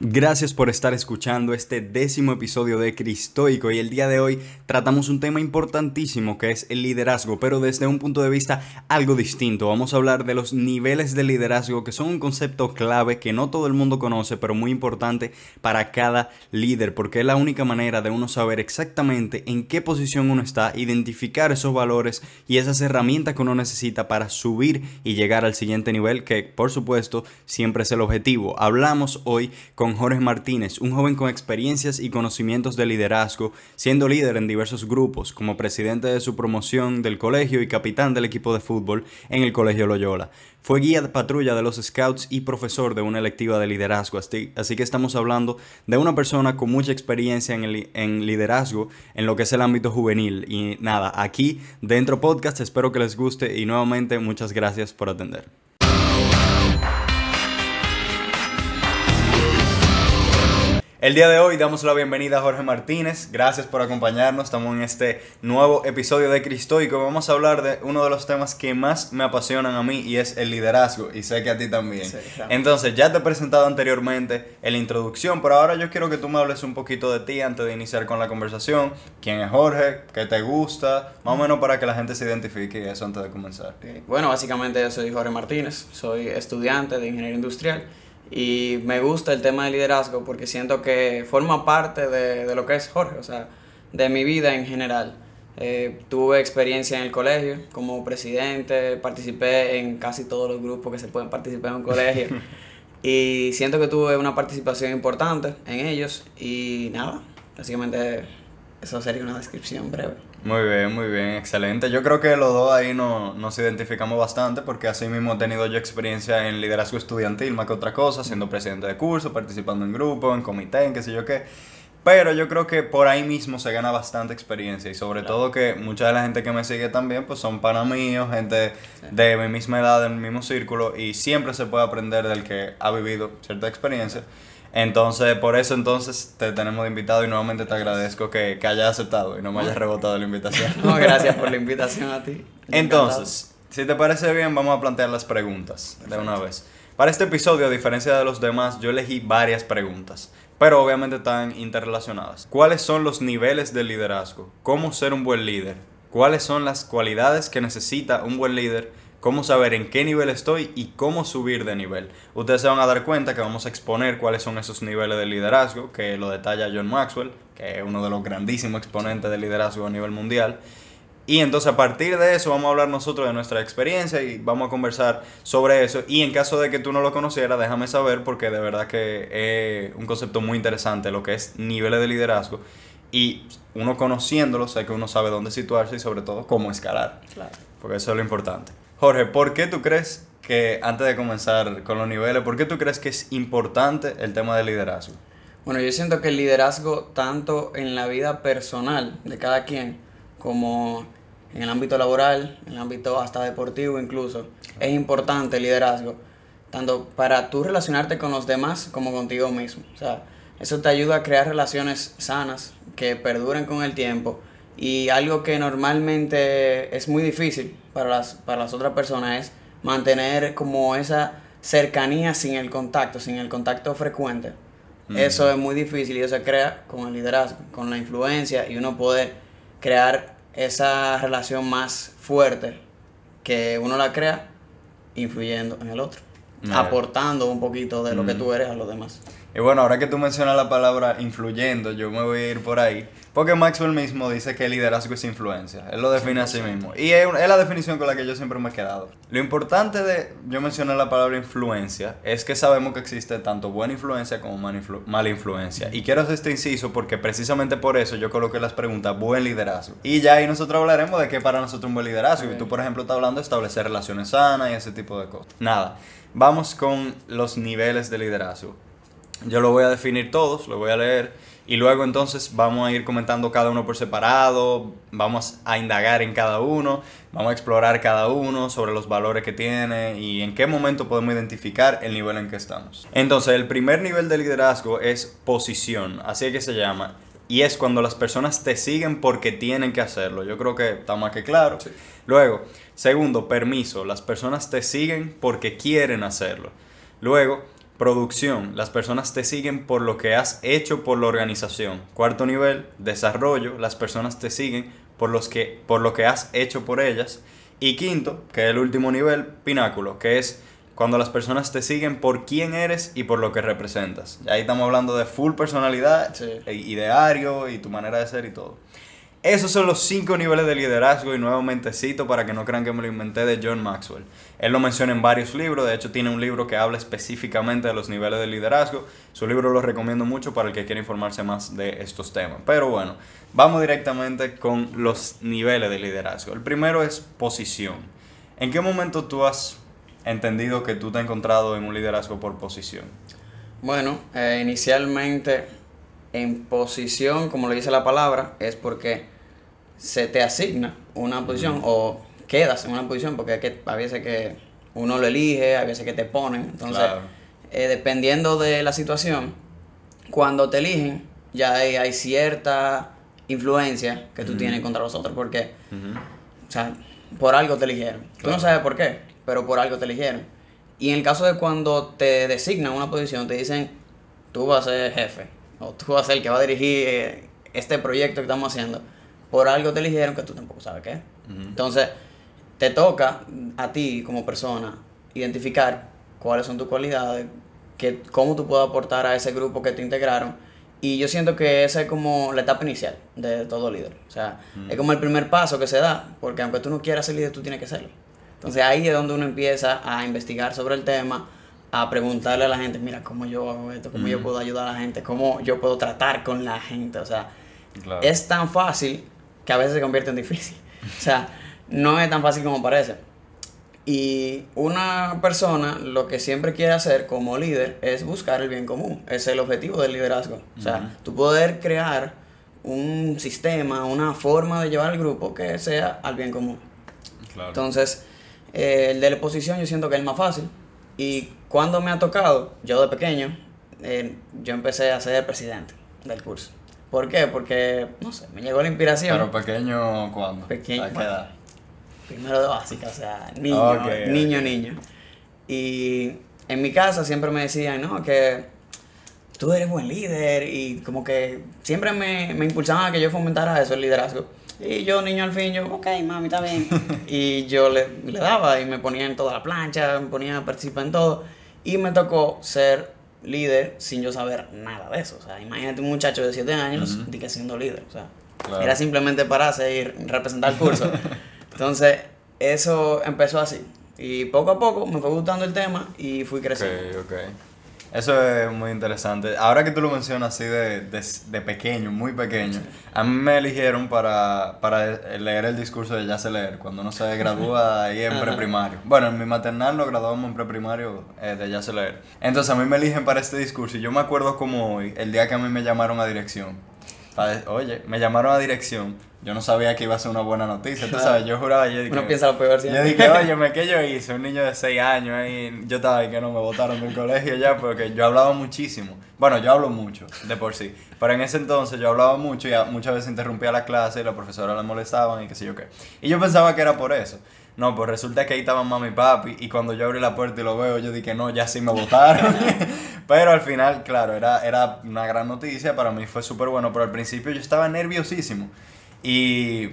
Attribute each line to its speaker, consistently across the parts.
Speaker 1: Gracias por estar escuchando este décimo episodio de Cristoico y el día de hoy tratamos un tema importantísimo que es el liderazgo, pero desde un punto de vista algo distinto. Vamos a hablar de los niveles de liderazgo que son un concepto clave que no todo el mundo conoce, pero muy importante para cada líder, porque es la única manera de uno saber exactamente en qué posición uno está, identificar esos valores y esas herramientas que uno necesita para subir y llegar al siguiente nivel, que por supuesto siempre es el objetivo. Hablamos hoy con Jorge Martínez, un joven con experiencias y conocimientos de liderazgo, siendo líder en diversos grupos, como presidente de su promoción del colegio y capitán del equipo de fútbol en el Colegio Loyola. Fue guía de patrulla de los Scouts y profesor de una electiva de liderazgo, así, que estamos hablando de una persona con mucha experiencia en, el, en liderazgo en lo que es el ámbito juvenil. Y nada, aquí dentro podcast espero que les guste y nuevamente muchas gracias por atender. El día de hoy damos la bienvenida a Jorge Martínez. Gracias por acompañarnos. Estamos en este nuevo episodio de Cristoico. Vamos a hablar de uno de los temas que más me apasionan a mí y es el liderazgo. Y sé que a ti también. Entonces, ya te he presentado anteriormente en la introducción, pero ahora yo quiero que tú me hables un poquito de ti antes de iniciar con la conversación. ¿Quién es Jorge? ¿Qué te gusta? Más o menos para que la gente se identifique eso antes de comenzar.
Speaker 2: Bueno, básicamente yo soy Jorge Martínez. Soy estudiante de Ingeniería Industrial y me gusta el tema de liderazgo porque siento que forma parte de, de lo que es Jorge, o sea, de mi vida en general. Eh, tuve experiencia en el colegio como presidente, participé en casi todos los grupos que se pueden participar en un colegio y siento que tuve una participación importante en ellos y nada, básicamente eso sería una descripción breve.
Speaker 1: Muy bien, muy bien, excelente. Yo creo que los dos ahí no, nos identificamos bastante porque así mismo he tenido yo experiencia en liderazgo estudiantil más que otra cosa, siendo presidente de curso, participando en grupo, en comité, en qué sé yo qué. Pero yo creo que por ahí mismo se gana bastante experiencia y sobre todo que mucha de la gente que me sigue también pues son pana míos, gente de mi misma edad, del mismo círculo y siempre se puede aprender del que ha vivido cierta experiencia. Entonces, por eso entonces te tenemos de invitado y nuevamente te agradezco que, que hayas aceptado y no me hayas rebotado la invitación.
Speaker 2: No, gracias por la invitación a ti.
Speaker 1: Entonces, si te parece bien, vamos a plantear las preguntas de una vez. Para este episodio, a diferencia de los demás, yo elegí varias preguntas, pero obviamente están interrelacionadas. ¿Cuáles son los niveles de liderazgo? ¿Cómo ser un buen líder? ¿Cuáles son las cualidades que necesita un buen líder? Cómo saber en qué nivel estoy y cómo subir de nivel. Ustedes se van a dar cuenta que vamos a exponer cuáles son esos niveles de liderazgo, que lo detalla John Maxwell, que es uno de los grandísimos exponentes de liderazgo a nivel mundial. Y entonces a partir de eso vamos a hablar nosotros de nuestra experiencia y vamos a conversar sobre eso. Y en caso de que tú no lo conocieras, déjame saber porque de verdad que es un concepto muy interesante lo que es niveles de liderazgo. Y uno conociéndolo, sé que uno sabe dónde situarse y sobre todo cómo escalar. Claro. Porque eso es lo importante. Jorge, ¿por qué tú crees que, antes de comenzar con los niveles, ¿por qué tú crees que es importante el tema del liderazgo?
Speaker 2: Bueno, yo siento que el liderazgo, tanto en la vida personal de cada quien, como en el ámbito laboral, en el ámbito hasta deportivo incluso, es importante el liderazgo, tanto para tú relacionarte con los demás como contigo mismo. O sea, eso te ayuda a crear relaciones sanas que perduren con el tiempo y algo que normalmente es muy difícil para las, para las otras personas es mantener como esa cercanía sin el contacto, sin el contacto frecuente. Eso es muy difícil y eso se crea con el liderazgo, con la influencia y uno poder crear esa relación más fuerte que uno la crea influyendo en el otro, aportando un poquito de lo que tú eres a los demás.
Speaker 1: Y bueno, ahora que tú mencionas la palabra influyendo, yo me voy a ir por ahí. Porque Maxwell mismo dice que el liderazgo es influencia. Él lo define a sí mismo. Y es, la definición con la que yo siempre me he quedado. Lo importante de yo mencionar la palabra influencia es que sabemos que existe tanto buena influencia como mala influencia. Y quiero hacer este inciso porque precisamente por eso yo coloqué las preguntas buen liderazgo. Y ya ahí nosotros hablaremos de qué para nosotros un buen liderazgo. Y tú, por ejemplo, estás hablando de establecer relaciones sanas y ese tipo de cosas. Nada. Vamos con los niveles de liderazgo. Yo lo voy a definir todos, lo voy a leer y luego entonces vamos a ir comentando cada uno por separado, vamos a indagar en cada uno, vamos a explorar cada uno sobre los valores que tiene y en qué momento podemos identificar el nivel en que estamos. Entonces, el primer nivel de liderazgo es posición, así es que se llama. Y es cuando las personas te siguen porque tienen que hacerlo. Yo creo que está más que claro. Luego, segundo, permiso. Las personas te siguen porque quieren hacerlo. Luego, Producción. Las personas te siguen por lo que has hecho por la organización. Cuarto nivel, desarrollo. Las personas te siguen por, los que, por lo que has hecho por ellas. Y quinto, que es el último nivel, pináculo, que es cuando las personas te siguen por quién eres y por lo que representas. Ahí estamos hablando de full personalidad, ideario y tu manera de ser y todo. Esos son los cinco niveles de liderazgo y nuevamente cito para que no crean que me lo inventé de John Maxwell. Él lo menciona en varios libros, de hecho tiene un libro que habla específicamente de los niveles de liderazgo. Su libro lo recomiendo mucho para el que quiera informarse más de estos temas. Pero bueno, vamos directamente con los niveles de liderazgo. El primero es posición. ¿En qué momento tú has entendido que tú te has encontrado en un liderazgo por posición?
Speaker 2: Bueno, eh, inicialmente en posición, como lo dice la palabra, es porque se te asigna una posición o quedas en una posición, porque hay, que, a veces que uno lo elige, a veces que te ponen. Entonces, eh, dependiendo de la situación, cuando te eligen, ya hay, cierta influencia que tú tienes contra los otros, porque, o sea, por algo te eligieron. Tú no sabes por qué, pero por algo te eligieron. Y en el caso de cuando te designan una posición, te dicen, tú vas a ser jefe o tú vas a ser el que va a dirigir eh, este proyecto que estamos haciendo, por algo te eligieron que tú tampoco sabes qué. Entonces, te toca a ti como persona identificar cuáles son tus cualidades, que, cómo tú puedes aportar a ese grupo que te integraron. Y yo siento que esa es como la etapa inicial de todo líder. O sea, es como el primer paso que se da, porque aunque tú no quieras ser líder, tú tienes que serlo. Entonces ahí es donde uno empieza a investigar sobre el tema, a preguntarle a la gente, mira, ¿cómo yo hago esto? ¿Cómo yo puedo ayudar a la gente? ¿Cómo yo puedo tratar con la gente? O sea, es tan fácil que a veces se convierte en difícil. O sea, no es tan fácil como parece. Y una persona lo que siempre quiere hacer como líder es buscar el bien común. Es el objetivo del liderazgo. O sea, tú poder crear un sistema, una forma de llevar al grupo que sea al bien común. Entonces, eh, el de la oposición yo siento que es el más fácil. Y cuando me ha tocado, yo de pequeño, eh, yo empecé a ser presidente del curso. ¿Por qué? Porque, no sé, me llegó la inspiración.
Speaker 1: ¿Pero pequeño cuándo?
Speaker 2: Pequeño. ¿A qué edad? Primero de básica, o sea, niño, niño, niño. Y en mi casa siempre me decían, no, que tú eres buen líder y como que siempre me, me impulsaban a que yo fomentara eso, el liderazgo. Y yo, niño al fin, yo, ok, mami, está bien. y yo le, le, daba y me ponía en toda la plancha, me ponía a participar en todo. Y me tocó ser líder sin yo saber nada de eso. O sea, imagínate un muchacho de 7 años uh que siendo líder. O sea, era simplemente pararse y representar el curso. Entonces, eso empezó así. Y poco a poco me fue gustando el tema y fui creciendo.
Speaker 1: Ok, ok. Eso es muy interesante. Ahora que tú lo mencionas así de, de, pequeño, muy pequeño, a mí me eligieron para, para leer el discurso de Ya sé leer, cuando uno se gradúa ahí en preprimario. Bueno, en mi maternal lo graduamos en preprimario eh, de Ya sé leer. Entonces a mí me eligen para este discurso y yo me acuerdo como hoy, el día que a mí me llamaron a dirección. Oye, me llamaron a dirección yo no sabía que iba a ser una buena noticia, tú sabes, yo juraba, yo dije,
Speaker 2: Uno piensa lo peor
Speaker 1: siempre. Yo dije, oye, me que yo hice, un niño de 6 años ahí, yo estaba ahí que no me votaron del colegio ya, porque yo hablaba muchísimo. Bueno, yo hablo mucho, de por sí, pero en ese entonces yo hablaba mucho y muchas veces interrumpía la clase y la profesora le molestaban y qué sé yo qué. Y yo pensaba que era por eso. No, pues resulta que ahí estaban mami y papi y cuando yo abrí la puerta y lo veo, yo dije, no, ya sí me votaron. pero al final, claro, era, era una gran noticia, para mí fue súper bueno, pero al principio yo estaba nerviosísimo. Y,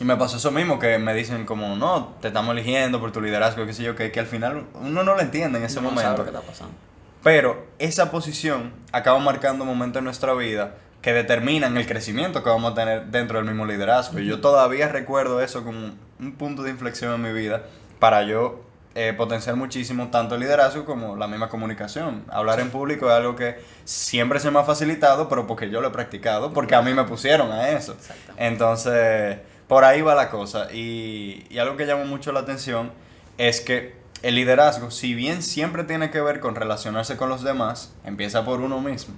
Speaker 1: y, me pasó eso mismo, que me dicen como, no, te estamos eligiendo por tu liderazgo, qué sé yo, que, que al final uno no lo entiende en ese momento.
Speaker 2: está pasando.
Speaker 1: Pero esa posición acaba marcando momentos en nuestra vida que determinan el crecimiento que vamos a tener dentro del mismo liderazgo. Y yo todavía recuerdo eso como un punto de inflexión en mi vida para yo eh, potenciar muchísimo tanto el liderazgo como la misma comunicación. Hablar en público es algo que siempre se me ha facilitado, pero porque yo lo he practicado, porque a mí me pusieron a eso. Entonces, por ahí va la cosa. Y, y algo que llama mucho la atención es que el liderazgo, si bien siempre tiene que ver con relacionarse con los demás, empieza por uno mismo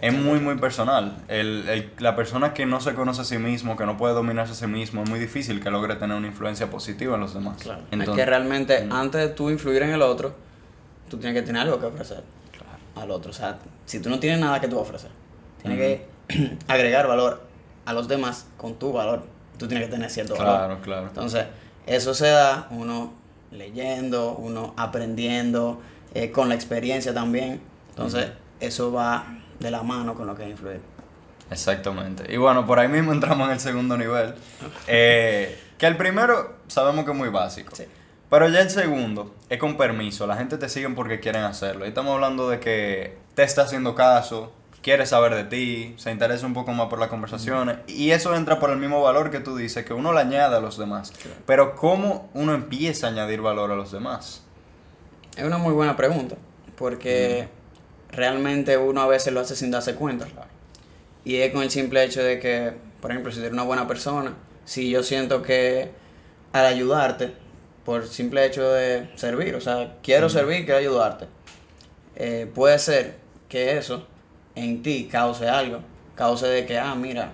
Speaker 1: es muy, muy personal. El, el, la persona que no se conoce a sí mismo, que no puede dominarse a sí mismo, es muy difícil que logre tener una influencia positiva en los demás.
Speaker 2: Claro. es que realmente, mm. antes de tú influir en el otro, tú tienes que tener algo que ofrecer al otro. O sea, si tú no tienes nada que tú ofrecer, tienes que agregar valor a los demás con tu valor. Tú tienes que tener cierto
Speaker 1: valor.
Speaker 2: Claro,
Speaker 1: claro.
Speaker 2: Entonces, eso se da uno leyendo, uno aprendiendo, eh, con la experiencia también. Entonces, eso va de la mano con lo que es influir.
Speaker 1: Exactamente. Y bueno, por ahí mismo entramos en el segundo nivel. Eh, que el primero sabemos que es muy básico.
Speaker 2: Sí.
Speaker 1: Pero ya el segundo es con permiso. La gente te sigue porque quieren hacerlo. Y estamos hablando de que te está haciendo caso, quiere saber de ti, se interesa un poco más por las conversaciones. Y eso entra por el mismo valor que tú dices, que uno le añade a los demás. Pero ¿cómo uno empieza a añadir valor a los demás?
Speaker 2: Es una muy buena pregunta, porque realmente uno a veces lo hace sin darse cuenta. Y es con el simple hecho de que, por ejemplo, si eres una buena persona, si yo siento que al ayudarte, por simple hecho de servir, o sea, quiero servir, quiero ayudarte, eh, puede ser que eso en ti cause algo, cause de que, ah, mira,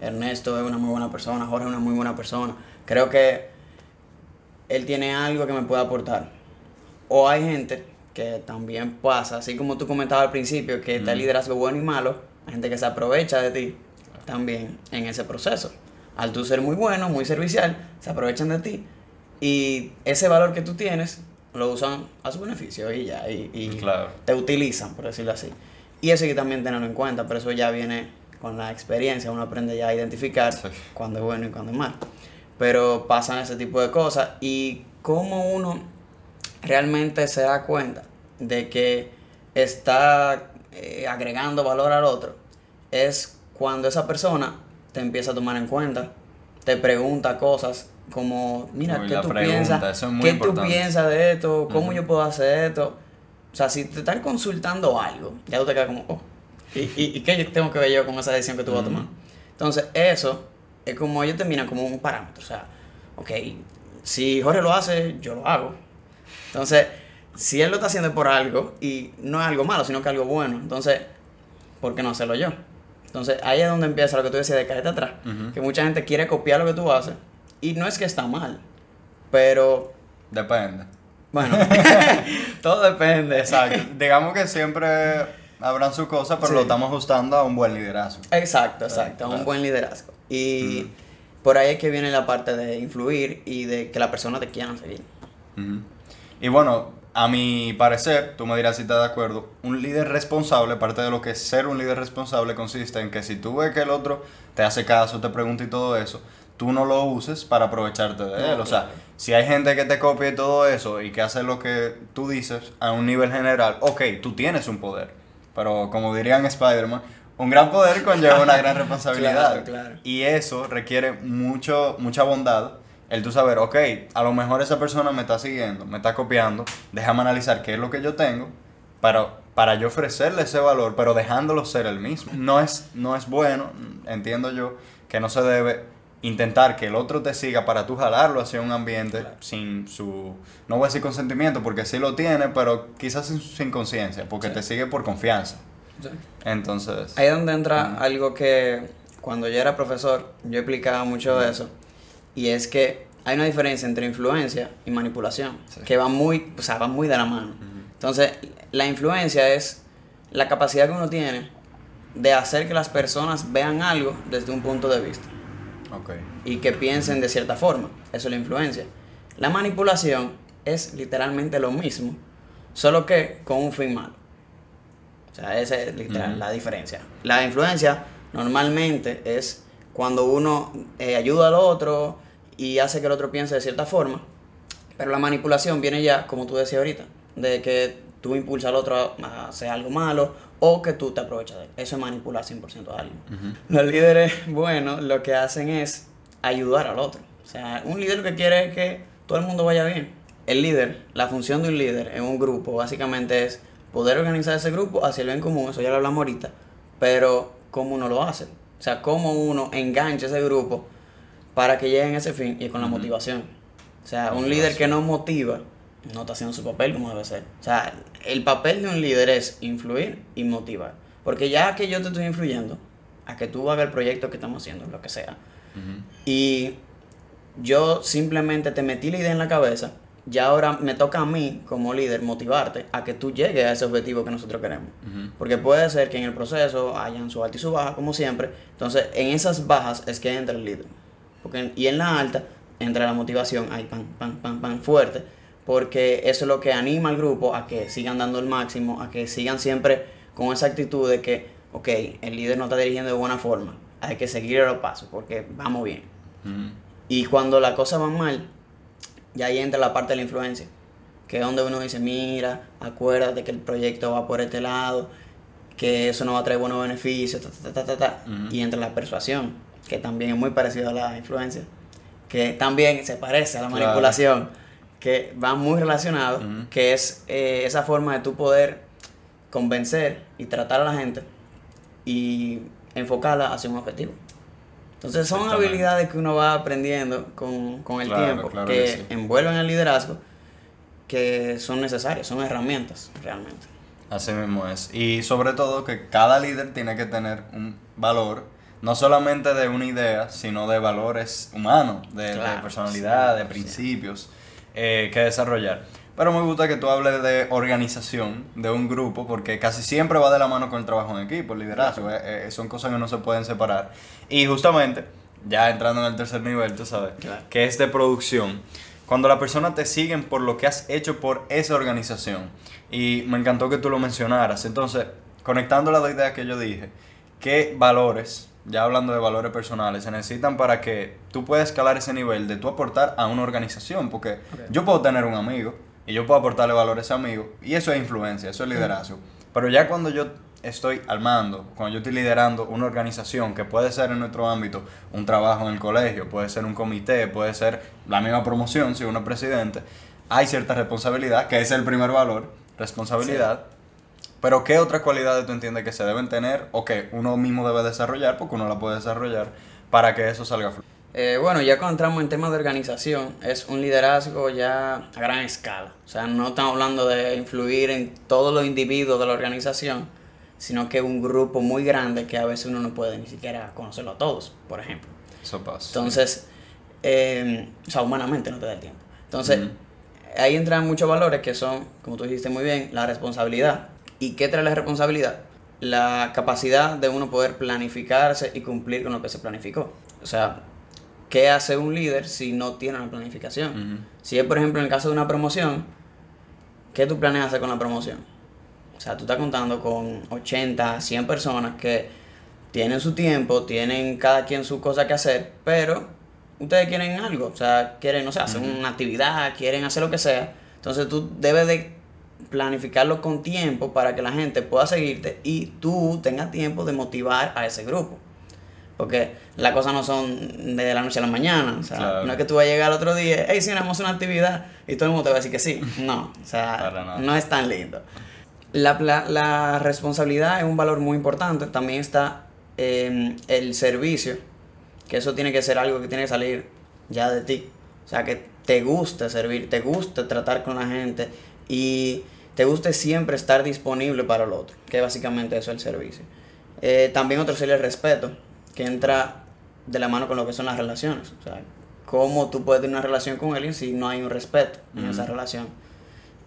Speaker 2: Ernesto es una muy buena persona, Jorge es una muy buena persona, creo que él tiene algo que me puede aportar. O hay gente que también pasa, así como tú comentabas al principio, que está el liderazgo bueno y malo, hay gente que se aprovecha de ti también en ese proceso. Al tú ser muy bueno, muy servicial, se aprovechan de ti. Y ese valor que tú tienes lo usan a su beneficio y ya, y, y
Speaker 1: Claro.
Speaker 2: te utilizan, por decirlo así. Y eso hay que también tenerlo en cuenta, pero eso ya viene con la experiencia, uno aprende ya a identificar
Speaker 1: Sí.
Speaker 2: cuando es bueno y cuando es malo. Pero pasan ese tipo de cosas y cómo uno realmente se da cuenta de que está eh, agregando valor al otro es cuando esa persona te empieza a tomar en cuenta, te pregunta cosas como, mira,
Speaker 1: Uy,
Speaker 2: ¿qué tú
Speaker 1: pregunta,
Speaker 2: piensas?
Speaker 1: es
Speaker 2: ¿Qué tú piensas de esto? ¿Cómo yo puedo hacer esto? O sea, si te están consultando algo, ya tú te quedas como, oh, ¿y, y, y qué tengo que ver yo con esa decisión que tú vas a tomar? Entonces, eso es como ellos te miran como un parámetro. O sea, ok, si Jorge lo hace, yo lo hago. Entonces, si él lo está haciendo por algo y no es algo malo, sino que algo bueno, entonces, ¿por qué no hacerlo yo? Entonces, ahí es donde empieza lo que tú decías de caerte atrás. Que mucha gente quiere copiar lo que tú haces y no es que está mal, pero
Speaker 1: Depende.
Speaker 2: bueno, todo depende.
Speaker 1: Exacto. Digamos que siempre habrán sus cosas, pero
Speaker 2: Sí.
Speaker 1: lo estamos ajustando a un buen liderazgo.
Speaker 2: Exacto, exacto,
Speaker 1: Claro.
Speaker 2: un buen liderazgo. Y por ahí es que viene la parte de influir y de que la persona te quiera seguir.
Speaker 1: Ujú. Y bueno, a mi parecer, tú me dirás si estás de acuerdo, un líder responsable, parte de lo que es ser un líder responsable consiste en que si tú ves que el otro te hace caso, te pregunta y todo eso, tú no lo uses para aprovecharte de él. O sea, si hay gente que te copia y todo eso y que hace lo que tú dices a un nivel general, ok, tú tienes un poder. Pero como dirían Spider-Man, un gran poder conlleva una gran responsabilidad.
Speaker 2: Claro, claro.
Speaker 1: Y eso requiere mucho, mucha bondad. El tú saber, ok, a lo mejor esa persona me está siguiendo, me está copiando, déjame analizar qué es lo que yo tengo para, para yo ofrecerle ese valor, pero dejándolo ser el mismo. No es, no es bueno, entiendo yo, que no se debe intentar que el otro te siga para tú jalarlo hacia un ambiente
Speaker 2: Claro.
Speaker 1: sin su, no voy a decir consentimiento, porque sí lo tiene, pero quizás sin, sin conciencia, porque
Speaker 2: Sí.
Speaker 1: te sigue por confianza. Entonces...
Speaker 2: Ahí es donde entra
Speaker 1: Ujú.
Speaker 2: algo que cuando yo era profesor yo explicaba mucho de eso y es que hay una diferencia entre influencia y manipulación
Speaker 1: Sí.
Speaker 2: que va muy, o sea, va muy de la mano. Entonces, la influencia es la capacidad que uno tiene de hacer que las personas vean algo desde un punto de vista
Speaker 1: Ok.
Speaker 2: y que piensen de cierta forma. Eso es la influencia. La manipulación es literalmente lo mismo, solo que con un fin malo. O sea, esa es literal la diferencia. La influencia normalmente es cuando uno eh, ayuda al otro y hace que el otro piense de cierta forma, pero la manipulación viene ya, como tú decías ahorita, de que tú impulsas al otro a hacer algo malo o que tú te aprovechas de él. Eso es manipular 100% a alguien. Los líderes buenos lo que hacen es ayudar al otro. O sea, un líder lo que quiere es que todo el mundo vaya bien. El líder, la función de un líder en un grupo básicamente es poder organizar ese grupo hacia el bien común, eso ya lo hablamos ahorita, pero cómo uno lo hace. O sea, cómo uno engancha ese grupo para que lleguen a ese fin y con la motivación. O sea, un líder que no motiva no está haciendo su papel como debe ser. O sea, el papel de un líder es influir y motivar. Porque ya que yo te estoy influyendo a que tú hagas el proyecto que estamos haciendo, lo que sea, y yo simplemente te metí la idea en la cabeza, ya ahora me toca a mí como líder motivarte a que tú llegues a ese objetivo que nosotros queremos. Porque puede ser que en el proceso hayan su alta y su baja, como siempre. Entonces, en esas bajas es que entra el líder. Porque, y en la alta entra la motivación, ahí, pan, pan, pan, pan, fuerte, porque eso es lo que anima al grupo a que sigan dando el máximo, a que sigan siempre con esa actitud de que, ok, el líder no está dirigiendo de buena forma, hay que seguir los pasos porque vamos bien. Y cuando las cosas van mal, ya ahí entra la parte de la influencia, que es donde uno dice, mira, acuérdate que el proyecto va por este lado, que eso no va a traer buenos beneficios, y entra la persuasión, que también es muy parecido a la influencia, que también se parece a la manipulación, que va muy relacionado, que es eh, esa forma de tu poder convencer y tratar a la gente y enfocarla hacia un objetivo. Entonces son habilidades que uno va aprendiendo con, con el tiempo, que, envuelven el liderazgo, que son necesarias, son herramientas realmente.
Speaker 1: Así mismo es. Y sobre todo que cada líder tiene que tener un valor, no solamente de una idea, sino de valores humanos, de, personalidad, de principios eh, que desarrollar. Pero me gusta que tú hables de organización, de un grupo, porque casi siempre va de la mano con el trabajo en equipo, el liderazgo. Eh, eh, son cosas que no se pueden separar. Y justamente, ya entrando en el tercer nivel, tú sabes, que es de producción. Cuando las personas te siguen por lo que has hecho por esa organización. Y me encantó que tú lo mencionaras. Entonces, conectando las dos ideas que yo dije, ¿qué valores ya hablando de valores personales, se necesitan para que tú puedas escalar ese nivel de tú aportar a una organización, porque yo puedo tener un amigo y yo puedo aportarle valor a ese amigo. Y eso es influencia, eso es liderazgo. Pero ya cuando yo estoy al mando, cuando yo estoy liderando una organización que puede ser en nuestro ámbito un trabajo en el colegio, puede ser un comité, puede ser la misma promoción si uno es presidente, hay cierta responsabilidad, que es el primer valor, responsabilidad. Pero ¿qué otras cualidades tú entiendes que se deben tener o que uno mismo debe desarrollar, porque uno la puede desarrollar, para que eso salga a
Speaker 2: eh, bueno, ya cuando entramos en temas de organización, es un liderazgo ya a gran escala. O sea, no estamos hablando de influir en todos los individuos de la organización, sino que un grupo muy grande que a veces uno no puede ni siquiera conocerlo a todos, por ejemplo.
Speaker 1: Eso pasa.
Speaker 2: Entonces, eh, o sea, humanamente no te da el tiempo. Entonces, ahí entran muchos valores que son, como tú dijiste muy bien, la responsabilidad. ¿Y qué trae la responsabilidad? La capacidad de uno poder planificarse y cumplir con lo que se planificó. O sea, ¿qué hace un líder si no tiene una planificación? Si es, por ejemplo, en el caso de una promoción, ¿qué tú planeas hacer con la promoción? O sea, tú estás contando con 80, 100 personas que tienen su tiempo, tienen cada quien su cosa que hacer, pero ustedes quieren algo, o sea, quieren, no sé, hacer una actividad, quieren hacer lo que sea. Entonces tú debes de planificarlo con tiempo para que la gente pueda seguirte y tú tengas tiempo de motivar a ese grupo. Porque las cosas no son de la noche a la mañana. O sea, no es que tú vas a llegar al otro día, hey, si hacemos una actividad y todo el mundo te va a decir que sí. No, o sea, no es tan lindo. La, la, responsabilidad es un valor muy importante. También está em, el servicio, que eso tiene que ser algo que tiene que salir ya de ti. O sea, que te guste servir, te guste tratar con la gente y te guste siempre estar disponible para el otro, que básicamente eso es el servicio. Eh, también otro sería el respeto que entra de la mano con lo que son las relaciones. O sea, cómo tú puedes tener una relación con alguien si no hay un respeto en esa relación.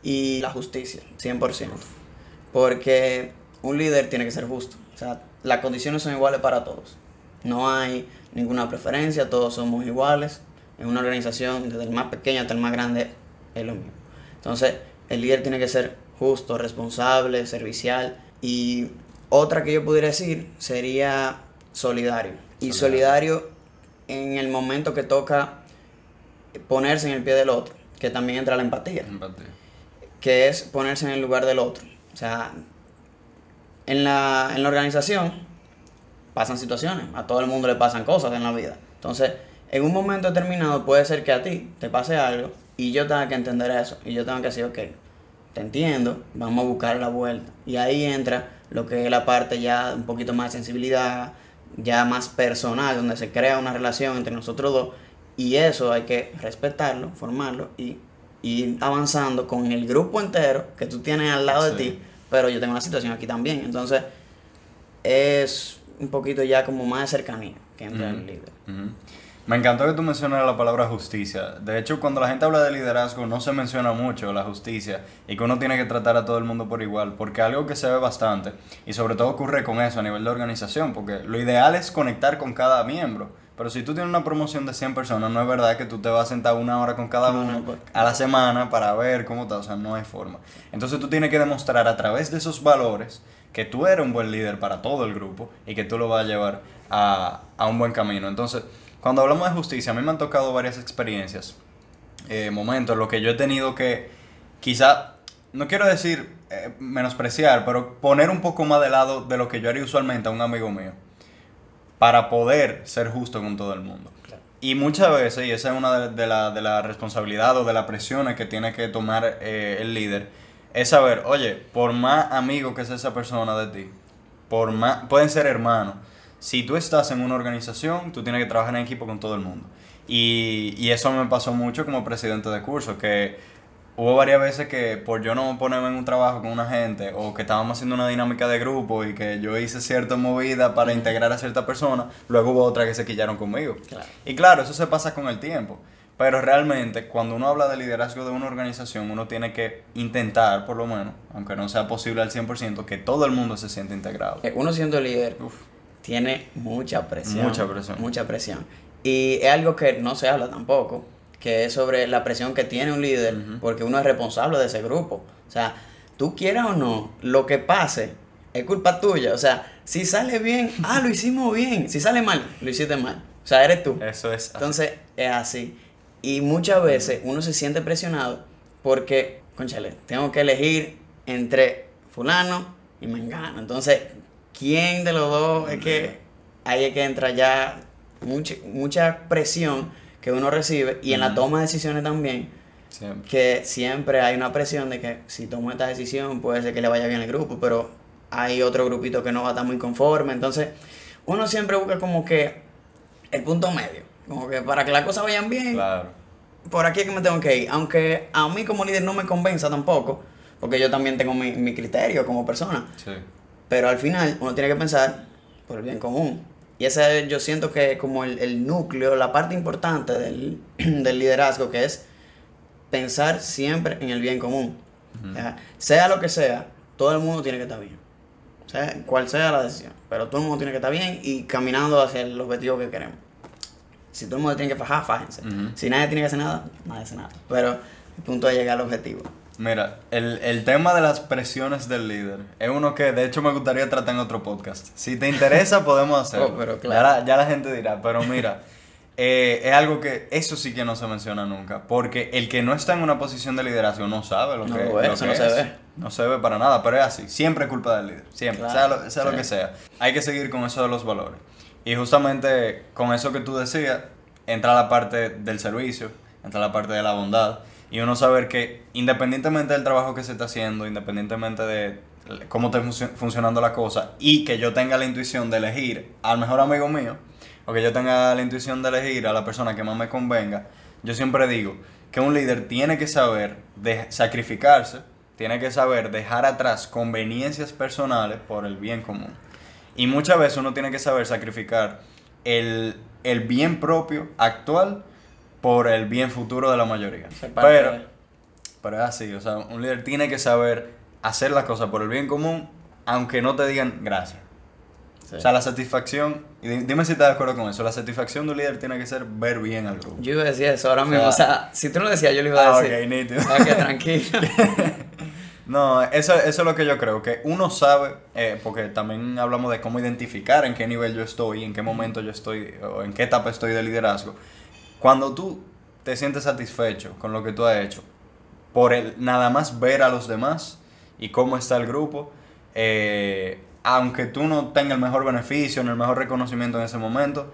Speaker 2: Y la justicia, 100%. Porque un líder tiene que ser justo. O sea, las condiciones son iguales para todos. No hay ninguna preferencia, todos somos iguales. En una organización, desde el más pequeño hasta el más grande, es lo mismo. Entonces, el líder tiene que ser justo, responsable, servicial. Y otra que yo pudiera decir sería solidario. Y solidario en el momento que toca ponerse en el pie del otro, que también entra la empatía. empatía. Que es ponerse en el lugar del otro. O sea, en la, en la organización pasan situaciones, a todo el mundo le pasan cosas en la vida. Entonces, en un momento determinado puede ser que a ti te pase algo y yo tenga que entender eso. Y yo tengo que decir, ok, te entiendo, vamos a buscar la vuelta. Y ahí entra lo que es la parte ya un poquito más de sensibilidad, ya más personal, donde se crea una relación entre nosotros dos y eso hay que respetarlo, formarlo y ir avanzando con el grupo entero que tú tienes al lado de ti, pero yo tengo una situación aquí también, entonces es un poquito ya como más de cercanía que entre el líder.
Speaker 1: Me encantó que tú mencionaras la palabra justicia. De hecho, cuando la gente habla de liderazgo, no se menciona mucho la justicia y que uno tiene que tratar a todo el mundo por igual, porque algo que se ve bastante, y sobre todo ocurre con eso a nivel de organización, porque lo ideal es conectar con cada miembro. Pero si tú tienes una promoción de 100 personas, no es verdad que tú te vas a sentar una hora con cada uno a la semana para ver cómo está, o sea, no hay forma. Entonces tú tienes que demostrar a través de esos valores que tú eres un buen líder para todo el grupo y que tú lo vas a llevar a, a un buen camino. Entonces, cuando hablamos de justicia, a mí me han tocado varias experiencias, eh, momentos en los que yo he tenido que, quizá, no quiero decir eh, menospreciar, pero poner un poco más de lado de lo que yo haría usualmente a un amigo mío, para poder ser justo con todo el mundo. Y muchas veces, y esa es una de, las la responsabilidades o de las presiones que tiene que tomar eh, el líder, es saber, oye, por más amigo que sea esa persona de ti, por más, pueden ser hermanos, si tú estás en una organización, tú tienes que trabajar en equipo con todo el mundo. Y, y eso me pasó mucho como presidente de curso, que hubo varias veces que por yo no ponerme en un trabajo con una gente o que estábamos haciendo una dinámica de grupo y que yo hice cierta movida para integrar a cierta persona, luego hubo otra que se quillaron conmigo. Y claro, eso se pasa con el tiempo. Pero realmente, cuando uno habla de liderazgo de una organización, uno tiene que intentar, por lo menos, aunque no sea posible al 100%, que todo el mundo se sienta integrado.
Speaker 2: Eh, uno siendo líder, Uf tiene mucha presión.
Speaker 1: Mucha presión.
Speaker 2: Mucha presión. Y es algo que no se habla tampoco, que es sobre la presión que tiene un líder, porque uno es responsable de ese grupo. O sea, tú quieras o no, lo que pase es culpa tuya. O sea, si sale bien, ah, lo hicimos bien. Si sale mal, lo hiciste mal. O sea, eres tú.
Speaker 1: Eso es.
Speaker 2: Entonces, es así. Y muchas veces uno se siente presionado porque, conchale, tengo que elegir entre fulano y mengano. Entonces, quién de los dos es que ahí es que entra ya mucha, mucha presión que uno recibe y en la toma de decisiones también. Que siempre hay una presión de que si tomo esta decisión puede ser que le vaya bien al grupo, pero hay otro grupito que no va a estar muy conforme. Entonces, uno siempre busca como que el punto medio. Como que para que las cosas vayan bien, por aquí es que me tengo que ir. Aunque a mí como líder no me convenza tampoco, porque yo también tengo mi, mi criterio como persona. Sí. Pero al final uno tiene que pensar por el bien común. Y ese yo siento que es como el, núcleo, la parte importante del, liderazgo, que es pensar siempre en el bien común. sea lo que sea, todo el mundo tiene que estar bien. Sea cual sea la decisión. Pero todo el mundo tiene que estar bien y caminando hacia el objetivo que queremos. Si todo el mundo tiene que fajar, fájense. Si nadie tiene que hacer nada, nadie hace nada. Pero el punto es llegar al objetivo.
Speaker 1: Mira, el, el, tema de las presiones del líder es uno que de hecho me gustaría tratar en otro podcast. Si te interesa, podemos hacerlo.
Speaker 2: Oh, pero claro.
Speaker 1: ya, la, ya, la, gente dirá, pero mira, eh, es algo que eso sí que no se menciona nunca. Porque el que no está en una posición de liderazgo no sabe lo que,
Speaker 2: lo
Speaker 1: que
Speaker 2: no se ve.
Speaker 1: No se ve para nada, pero es así. Siempre es culpa del líder. Siempre, sea, lo, sea lo que sea. Hay que seguir con eso de los valores. Y justamente con eso que tú decías, entra la parte del servicio, entra la parte de la bondad y uno saber que independientemente del trabajo que se está haciendo, independientemente de cómo esté funcionando la cosa, y que yo tenga la intuición de elegir al mejor amigo mío, o que yo tenga la intuición de elegir a la persona que más me convenga, yo siempre digo que un líder tiene que saber de sacrificarse, tiene que saber dejar atrás conveniencias personales por el bien común. Y muchas veces uno tiene que saber sacrificar el, el bien propio actual por el bien futuro de la mayoría. Pero, pero es así, o sea, un líder tiene que saber hacer las cosas por el bien común, aunque no te digan gracias. O sea, la satisfacción, y dime si estás de acuerdo con eso, la satisfacción de un líder tiene que ser ver bien al grupo.
Speaker 2: Yo iba a decir eso ahora mismo, o sea, si tú no decías, yo le iba a
Speaker 1: ah,
Speaker 2: decir.
Speaker 1: Ok, nítido.
Speaker 2: Ok, tranquilo.
Speaker 1: no, eso, eso es lo que yo creo, que uno sabe, eh, porque también hablamos de cómo identificar en qué nivel yo estoy, en qué momento yo estoy, o en qué etapa estoy de liderazgo. Cuando tú te sientes satisfecho con lo que tú has hecho, por el nada más ver a los demás y cómo está el grupo, eh, aunque tú no tengas el mejor beneficio, ni el mejor reconocimiento en ese momento,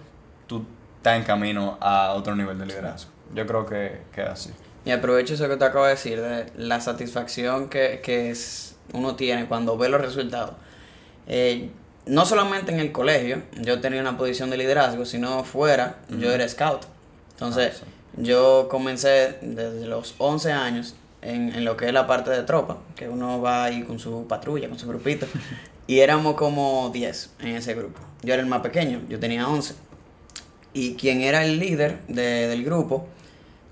Speaker 1: tú estás en camino a otro nivel de liderazgo. Yo creo que, que es así.
Speaker 2: Y aprovecho eso que te acabo de decir, de la satisfacción que, que es, uno tiene cuando ve los resultados. Eh, no solamente en el colegio, yo tenía una posición de liderazgo, sino fuera, yo era scout. Entonces, yo comencé desde los 11 años en, en, lo que es la parte de tropa, que uno va ahí con su patrulla, con su grupito, y éramos como 10 en ese grupo. Yo era el más pequeño, yo tenía 11. Y quien era el líder de- del grupo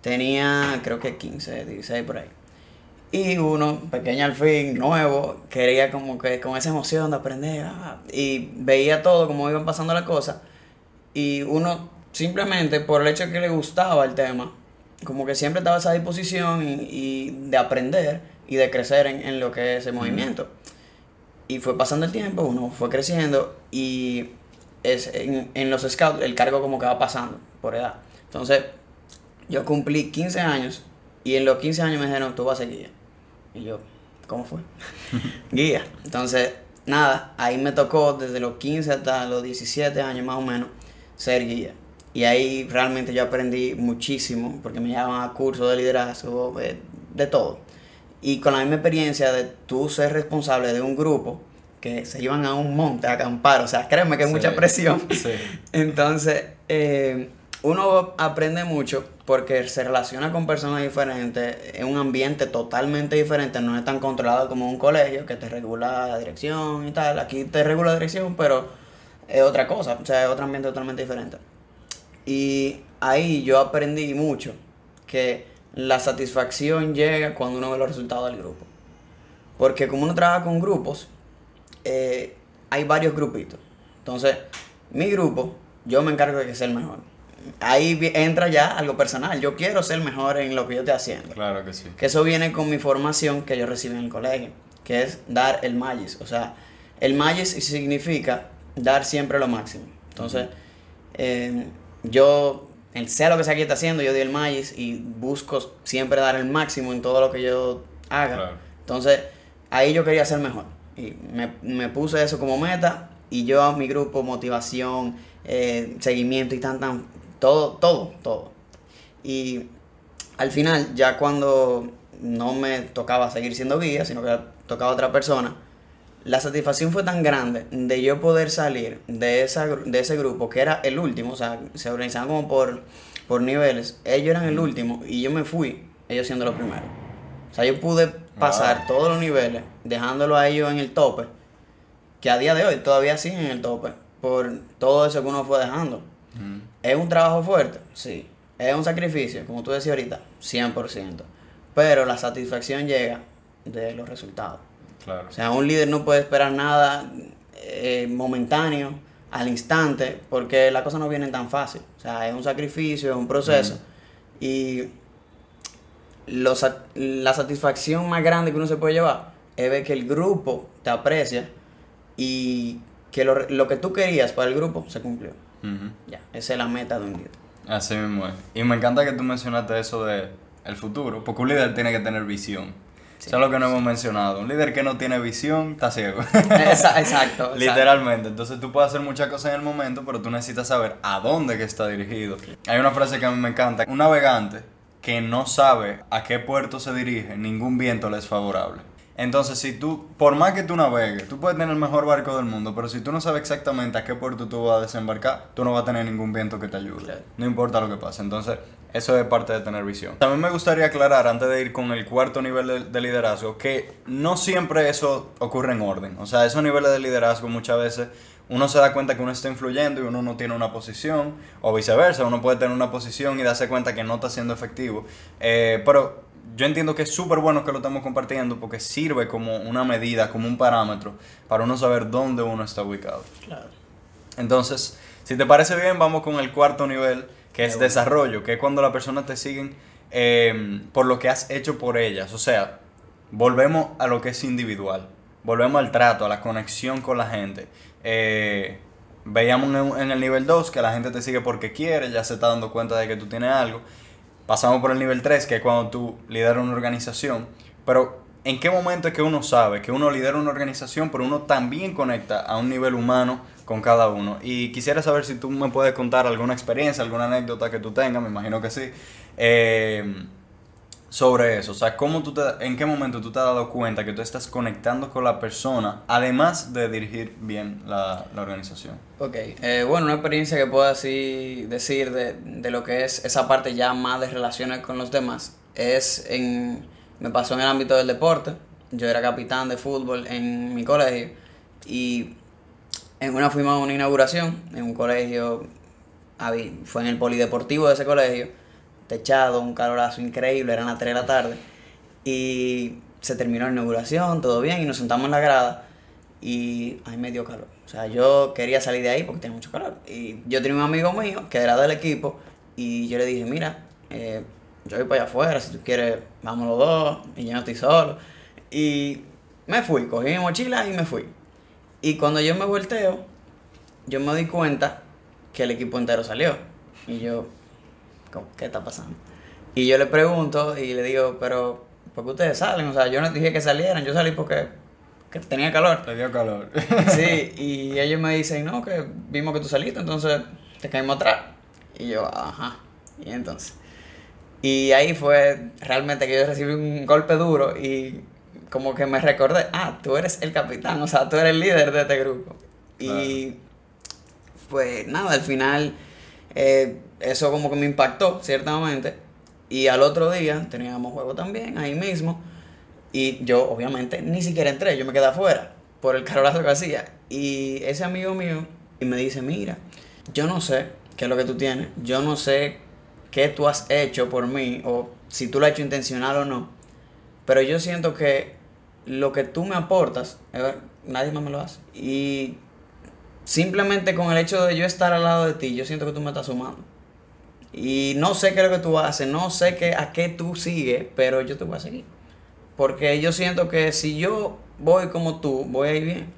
Speaker 2: tenía, creo que 15, 16 por ahí. Y uno, pequeño al fin, nuevo, quería como que con esa emoción de aprender. ah, y veía todo, cómo iban pasando las cosas. Y uno, simplemente por el hecho de que le gustaba el tema, como que siempre estaba a esa disposición y, y de aprender y de crecer en, en lo que es el movimiento. Y fue pasando el tiempo, uno fue creciendo y es en, en los scouts el cargo como que va pasando por edad. Entonces, yo cumplí 15 años y en los 15 años me dijeron, tú vas a ser guía. Y yo, ¿cómo fue? guía. Entonces, nada, ahí me tocó desde los 15 hasta los 17 años más o menos ser guía. Y ahí realmente yo aprendí muchísimo porque me llevaban a cursos de liderazgo, de, de todo. Y con la misma experiencia de tú ser responsable de un grupo que se iban a un monte a acampar, o sea, créeme que es
Speaker 1: Sí.
Speaker 2: mucha presión.
Speaker 1: Sí.
Speaker 2: Entonces, eh, uno aprende mucho porque se relaciona con personas diferentes, en un ambiente totalmente diferente, no es tan controlado como un colegio que te regula la dirección y tal. Aquí te regula la dirección, pero es otra cosa, o sea, es otro ambiente totalmente diferente. Y ahí yo aprendí mucho que la satisfacción llega cuando uno ve los resultados del grupo. Porque como uno trabaja con grupos, eh, hay varios grupitos. Entonces, mi grupo, yo me encargo de que sea el mejor. Ahí entra ya algo personal. Yo quiero ser mejor en lo que yo estoy haciendo.
Speaker 1: Claro que sí.
Speaker 2: Que eso viene con mi formación que yo recibí en el colegio, que es dar el Magis. O sea, el Magis significa dar siempre lo máximo. Entonces, eh, yo, el sea lo que sea que esté haciendo, yo doy el Magis y busco siempre dar el máximo en todo lo que yo haga.
Speaker 1: Claro.
Speaker 2: Entonces, ahí yo quería ser mejor. Y me, me puse eso como meta y yo a mi grupo, motivación, eh, seguimiento y tan, tan, todo, todo, todo. Y al final, ya cuando no me tocaba seguir siendo guía, sino que tocaba otra persona, la satisfacción fue tan grande de yo poder salir de, esa, de ese grupo, que era el último, o sea, se organizaban como por, por niveles, ellos eran el último y yo me fui, ellos siendo los primeros. O sea, yo pude pasar todos los niveles, dejándolo a ellos en el tope, que a día de hoy todavía siguen en el tope, por todo eso que uno fue dejando.
Speaker 1: Mm.
Speaker 2: ¿Es un trabajo fuerte? Sí. ¿Es un sacrificio? Como tú decías ahorita, 100%. Pero la satisfacción llega de los resultados.
Speaker 1: Claro.
Speaker 2: O sea, un líder no puede esperar nada eh, momentáneo, al instante, porque las cosas no vienen tan fácil. O sea, es un sacrificio, es un proceso. Y la satisfacción más grande que uno se puede llevar es ver que el grupo te aprecia y que lo, lo que tú querías para el grupo se cumplió. Ya, esa es la meta de un líder.
Speaker 1: Así mismo es. Y me encanta que tú mencionaste eso de el futuro, porque un líder tiene que tener visión. Eso es lo que no hemos mencionado. Un líder que no tiene visión está ciego.
Speaker 2: Exacto. exacto.
Speaker 1: Literalmente. Entonces tú puedes hacer muchas cosas en el momento, pero tú necesitas saber a dónde que está dirigido. Hay una frase que a mí me encanta. Un navegante que no sabe a qué puerto se dirige, ningún viento le es favorable. Entonces, si tú, por más que tú navegues, tú puedes tener el mejor barco del mundo, pero si tú no sabes exactamente a qué puerto tú vas a desembarcar, tú no vas a tener ningún viento que te ayude.
Speaker 2: Claro.
Speaker 1: No importa lo que pase. Entonces, eso es parte de tener visión. También me gustaría aclarar, antes de ir con el cuarto nivel de, de liderazgo, que no siempre eso ocurre en orden. O sea, esos niveles de liderazgo muchas veces uno se da cuenta que uno está influyendo y uno no tiene una posición, o viceversa, uno puede tener una posición y darse cuenta que no está siendo efectivo. Eh, pero yo entiendo que es súper bueno que lo estamos compartiendo porque sirve como una medida, como un parámetro para uno saber dónde uno está ubicado.
Speaker 2: Claro.
Speaker 1: Entonces, si te parece bien, vamos con el cuarto nivel, que es
Speaker 2: bueno.
Speaker 1: desarrollo, que es cuando las personas te siguen eh, por lo que has hecho por ellas. O sea, volvemos a lo que es individual, volvemos al trato, a la conexión con la gente. Eh, veíamos en, en el nivel 2 que la gente te sigue porque quiere, ya se está dando cuenta de que tú tienes algo. Pasamos por el nivel 3, que es cuando tú lideras una organización. Pero, ¿en qué momento es que uno sabe que uno lidera una organización, pero uno también conecta a un nivel humano con cada uno? Y quisiera saber si tú me puedes contar alguna experiencia, alguna anécdota que tú tengas, me imagino que sí, eh, sobre eso. O sea, ¿cómo tú te, ¿en qué momento tú te has dado cuenta que tú estás conectando con la persona, además de dirigir bien la, la organización?
Speaker 2: Ok, eh, bueno, una experiencia que puedo así decir de, de lo que es esa parte ya más de relaciones con los demás es en, me pasó en el ámbito del deporte. Yo era capitán de fútbol en mi colegio y en una fuimos a una inauguración en un colegio fue en el polideportivo de ese colegio, techado, un calorazo increíble, eran las 3 de la tarde. Y se terminó la inauguración, todo bien, y nos sentamos en la grada y ahí me dio calor. O sea, yo quería salir de ahí porque tenía mucho calor. Y yo tenía un amigo mío que era del equipo y yo le dije, mira, eh, yo voy para allá afuera, si tú quieres, vamos los dos, y yo no estoy solo. Y me fui, cogí mi mochila y me fui. Y cuando yo me volteo, yo me di cuenta que el equipo entero salió. Y yo, ¿cómo- ¿qué está pasando? Y yo le pregunto y le digo, pero, ¿por qué ustedes salen? O sea, yo no dije que salieran, yo salí porque que tenía calor.
Speaker 1: Te dio calor.
Speaker 2: Sí, y ellos me dicen, no, que vimos que tú saliste, entonces te caímos atrás. Y yo, ajá. Y entonces. Y ahí fue realmente que yo recibí un golpe duro y como que me recordé, ah, tú eres el capitán, o sea, tú eres el líder de este grupo. Y pues nada, al final eh, eso como que me impactó, ciertamente. Y al otro día teníamos juego también, ahí mismo. Y yo, obviamente, ni siquiera entré, yo me quedé afuera por el carolazo que hacía. Y ese amigo mío y me dice, mira, yo no sé qué es lo que tú tienes, yo no sé qué tú has hecho por mí, o si tú lo has hecho intencional o no, pero yo siento que lo que tú me aportas, eh, nadie más me lo hace. Y simplemente con el hecho de yo estar al lado de ti, yo siento que tú me estás sumando. Y no sé qué es lo que tú haces, no sé qué, a qué tú sigues, pero yo te voy a seguir. Porque yo siento que si yo voy como tú, voy a ir bien.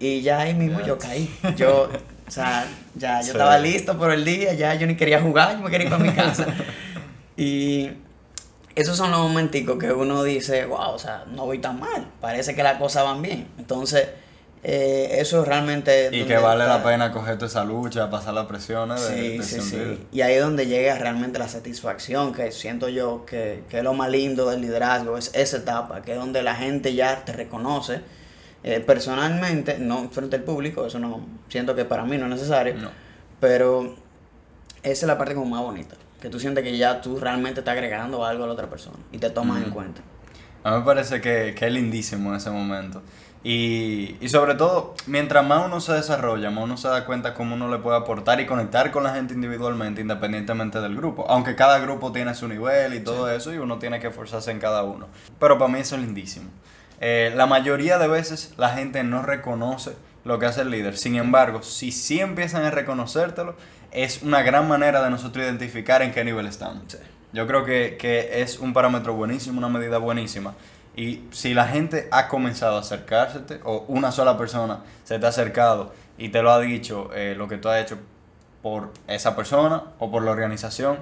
Speaker 2: Y ya ahí mismo yo caí. Yo, o sea, ya yo
Speaker 1: Sí.
Speaker 2: estaba listo por el día, ya yo ni quería jugar, yo me quería ir para mi casa. y esos son los momenticos que uno dice, wow, o sea, no voy tan mal, parece que las cosas van bien. Entonces, eh, eso realmente...
Speaker 1: Y que vale la pena coger toda esa lucha, pasar las presiones
Speaker 2: Sí,
Speaker 1: de
Speaker 2: sí, sí. Y ahí es donde llega realmente la satisfacción, que siento yo que, que es lo más lindo del liderazgo, es esa etapa, que es donde la gente ya te reconoce. Eh, personalmente, no frente al público, eso no, siento que para mí no es necesario,
Speaker 1: No.
Speaker 2: pero esa es la parte como más bonita, que tú sientes que ya tú realmente estás agregando algo a la otra persona y te tomas en cuenta.
Speaker 1: A mí me parece que, que es lindísimo ese momento. Y, y sobre todo, mientras más uno se desarrolla, más uno se da cuenta cómo uno le puede aportar y conectar con la gente individualmente, independientemente del grupo. Aunque cada grupo tiene su nivel y todo eso, y uno tiene que esforzarse en cada uno. Pero para mí eso es lindísimo. Eh, la mayoría de veces la gente no reconoce lo que hace el líder. Sin embargo, si sí empiezan a reconocértelo, es una gran manera de nosotros identificar en qué nivel estamos.
Speaker 2: Sí.
Speaker 1: Yo creo que, que es un parámetro buenísimo, una medida buenísima. Y si la gente ha comenzado a acercársete, o una sola persona se te ha acercado y te lo ha dicho eh, lo que tú has hecho por esa persona o por la organización,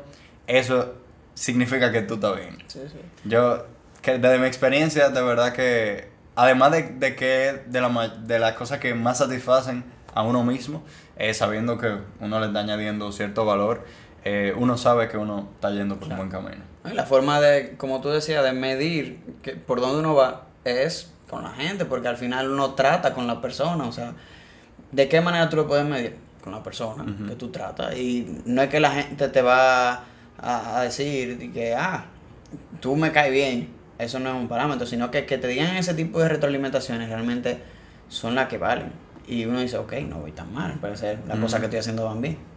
Speaker 1: eso significa que tú estás bien.
Speaker 2: Sí, sí.
Speaker 1: Yo, que desde mi experiencia, de verdad que, además de, de que de, la, de las cosas que más satisfacen a uno mismo, eh, sabiendo que uno le está añadiendo cierto valor, eh, uno sabe que uno está yendo por un buen camino.
Speaker 2: la forma de, como tú decías, de medir que, por dónde uno va es con la gente, porque al final uno trata con la persona, o sea, ¿de qué manera tú lo puedes medir? Con la persona que tú tratas. Y no es que la gente te va a, a decir de que, ah, tú me caes bien, eso no es un parámetro, sino que que te digan ese tipo de retroalimentaciones realmente son las que valen. Y uno dice, ok, no voy tan mal, parece las cosas que estoy haciendo van bien.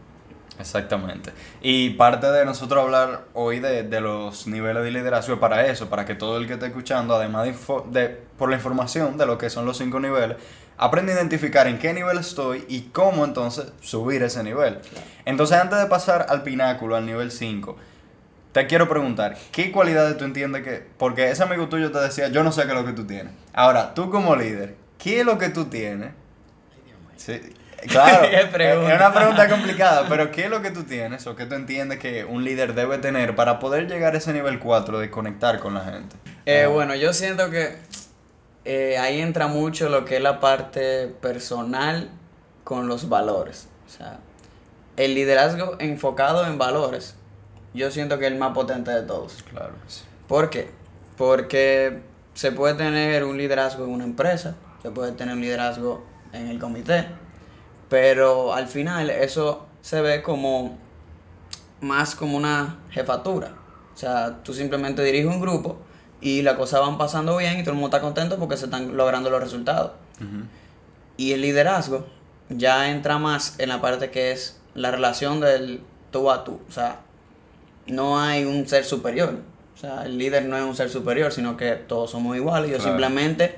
Speaker 1: Exactamente. Y parte de nosotros hablar hoy de, de los niveles de liderazgo es para eso, para que todo el que esté escuchando, además de, por la información de lo que son los cinco niveles, aprenda a identificar en qué nivel estoy y cómo entonces subir ese nivel. Entonces, antes de pasar al pináculo, al nivel 5, te quiero preguntar, ¿qué cualidades tú entiendes que... Porque ese amigo tuyo te decía, yo no sé qué es lo que tú tienes. Ahora, tú como líder, ¿qué es lo que tú tienes? Sí, claro. Es una pregunta complicada, pero ¿qué es lo que tú tienes o qué tú entiendes que un líder debe tener para poder llegar a ese nivel 4 de conectar con la gente?
Speaker 2: Eh,
Speaker 1: Ah.
Speaker 2: bueno, yo siento que eh, ahí entra mucho lo que es la parte personal con los valores. O sea, el liderazgo enfocado en valores, yo siento que es el más potente de todos.
Speaker 1: Claro sí.
Speaker 2: ¿Por qué? Porque se puede tener un liderazgo en una empresa, se puede tener un liderazgo en el comité, pero al final eso se ve como más como una jefatura. O sea, tú simplemente diriges un grupo y las cosas van pasando bien y todo el mundo está contento porque se están logrando los resultados. Y el liderazgo ya entra más en la parte que es la relación del tú a tú. O sea, no hay un ser superior. O sea, el líder no es un ser superior, sino que todos somos iguales. Yo
Speaker 1: Claro.
Speaker 2: simplemente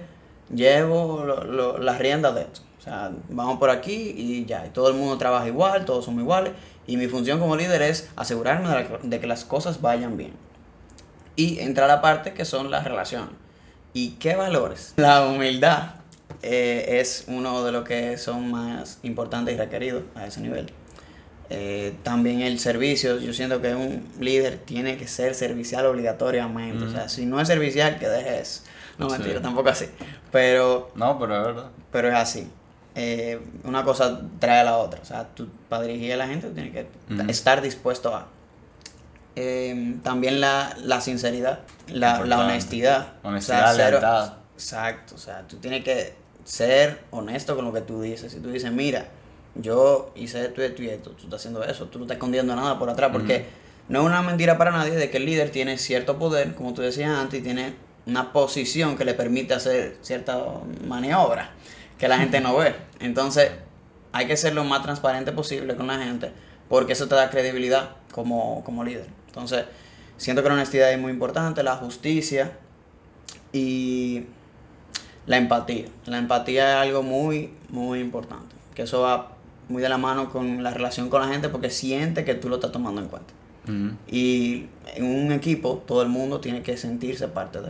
Speaker 2: llevo lo- lo- las riendas de esto. O sea, vamos por aquí y ya. Y todo el mundo trabaja igual, todos somos iguales. Y mi función como líder es asegurarme de, la- de que las cosas vayan bien. Y entra la parte que son las relaciones. ¿Y qué valores? La humildad eh, es uno de los que son más importantes y requeridos a ese nivel. Eh, también el servicio, yo siento que un líder tiene que ser servicial obligatoriamente. O sea, si no es servicial, que dejes. No,
Speaker 1: Sí.
Speaker 2: mentira, tampoco así. Pero,
Speaker 1: No, pero es verdad.
Speaker 2: pero es así. Eh, una cosa trae a la otra. O sea, tú para dirigir a la gente tienes que estar dispuesto a. Eh, también la, la sinceridad, la, honestidad.
Speaker 1: Honestidad,
Speaker 2: ser-
Speaker 1: lealtad.
Speaker 2: Exacto, o sea, tú tienes que ser honesto con lo que tú dices. Si tú dices, mira, yo hice esto y esto y esto, tú estás haciendo eso, tú no estás escondiendo nada por atrás, porque no es una mentira para nadie de que el líder tiene cierto poder, como tú decías antes, y tiene una posición que le permite hacer cierta maniobra que la gente no ve. Entonces, hay que ser lo más transparente posible con la gente, porque eso te da credibilidad como, como líder. Entonces, siento que la honestidad es muy importante, la justicia y la empatía. La empatía es algo muy, muy importante. Que eso va muy de la mano con la relación con la gente porque siente que tú lo estás tomando en cuenta. Y en un equipo todo el mundo tiene que sentirse parte de.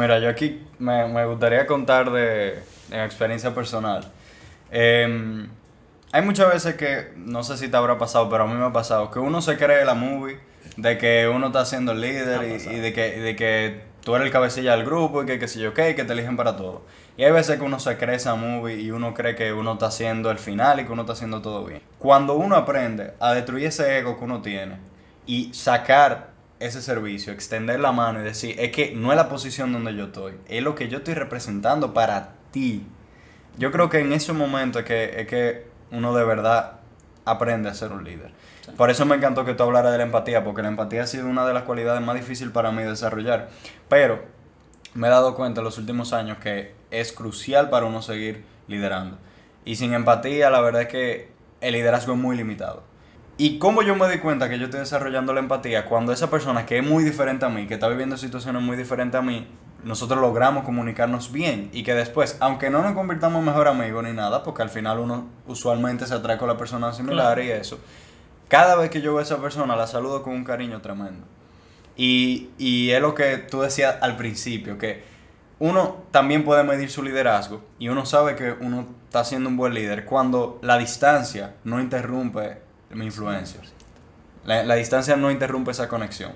Speaker 1: Mira, yo aquí me, me gustaría contar de, de experiencia personal. Em, hay muchas veces que, no sé si te habrá pasado, pero a mí me ha pasado, que uno se cree la movie, de que uno está siendo el líder y, y de, que, y de que tú eres el cabecilla del grupo y que qué sé yo qué, que te eligen para todo. Y hay veces que uno se cree esa movie y uno cree que uno está haciendo el final y que uno está haciendo todo bien. Cuando uno aprende a destruir ese ego que uno tiene y sacar ese servicio, extender la mano y decir, es que no es la posición donde yo estoy, es lo que yo estoy representando para ti. Yo creo que en ese momento es que, es que uno de verdad aprende a ser un líder.
Speaker 2: Sí.
Speaker 1: Por eso me encantó que tú hablaras de la empatía, porque la empatía ha sido una de las cualidades más difíciles para mí desarrollar. Pero me he dado cuenta en los últimos años que es crucial para uno seguir liderando. Y sin empatía, la verdad es que el liderazgo es muy limitado. Y cómo yo me di cuenta que yo estoy desarrollando la empatía cuando esa persona que es muy diferente a mí, que está viviendo situaciones muy diferentes a mí, nosotros logramos comunicarnos bien y que después, aunque no nos convirtamos mejor amigos ni nada, porque al final uno usualmente se atrae con la persona similar
Speaker 2: Claro.
Speaker 1: y eso, cada vez que yo veo a esa persona la saludo con un cariño tremendo. Y, y es lo que tú decías al principio, que uno también puede medir su liderazgo y uno sabe que uno está siendo un buen líder cuando la distancia no interrumpe mi influencia. La, la distancia no interrumpe esa conexión.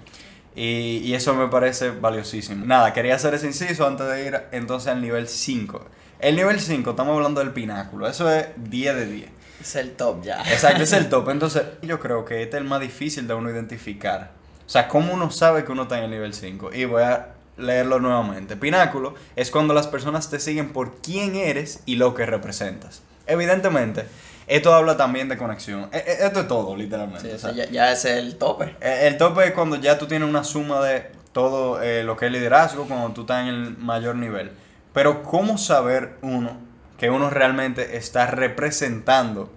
Speaker 1: Y, y eso me parece valiosísimo. Nada, quería hacer ese inciso antes de ir entonces al nivel 5. El nivel 5, estamos hablando del pináculo. Eso es 10 de 10.
Speaker 2: Es el top ya.
Speaker 1: Exacto, es el top. Entonces, yo creo que este es el más difícil de uno identificar. O sea, ¿cómo uno sabe que uno está en el nivel 5? Y voy a leerlo nuevamente. Pináculo es cuando las personas te siguen por quién eres y lo que representas. Evidentemente, esto habla también de conexión. E- e- Esto es todo, literalmente.
Speaker 2: Sí,
Speaker 1: O sea,
Speaker 2: ya, ya es el tope.
Speaker 1: eh, El tope es cuando ya tú tienes una suma de todo eh, lo que es liderazgo, cuando tú estás en el mayor nivel. Pero ¿cómo saber uno que uno realmente está representando